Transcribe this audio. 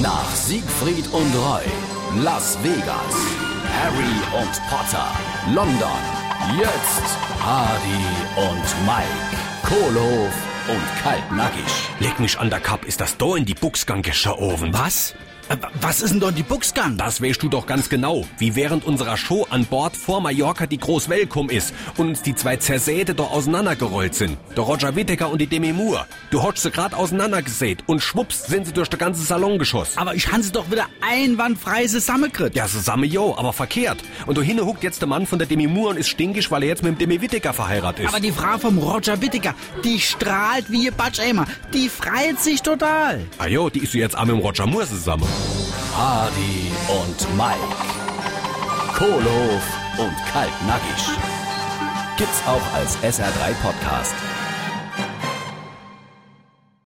Nach Siegfried und Roy, Las Vegas, Harry und Potter, London, jetzt Hardy und Mike, Kohlhof und Kaltnackig. Leg mich an der Kapp, ist das da in die Buchsgang geschoben? Was? Äh, Was ist denn da die Buchsgang? Das weißt du doch ganz genau, wie während unserer Show an Bord vor Mallorca die Großwelkom ist und uns die zwei Zersäte da auseinandergerollt sind. Der Roger Whittaker und die Demi Moore. Du hast sie grad auseinandergesät und schwupps sind sie durch den ganzen Salon geschossen. Aber ich han sie doch wieder einwandfrei zusammengekriegt. Ja, zusammen jo, aber verkehrt. Und du hinne huckt jetzt der Mann von der Demi Moore und ist stinkig, weil er jetzt mit dem Demi Whittaker verheiratet ist. Aber die Frau vom Roger Whittaker, die strahlt wie ihr Batscheimer. Die freut sich total. ah jo, die ist jetzt auch mit dem Roger Moore zusammen. Hardy und Mike, Kohlhof und Kaltnackig. Gibt's auch als SR3 Podcast.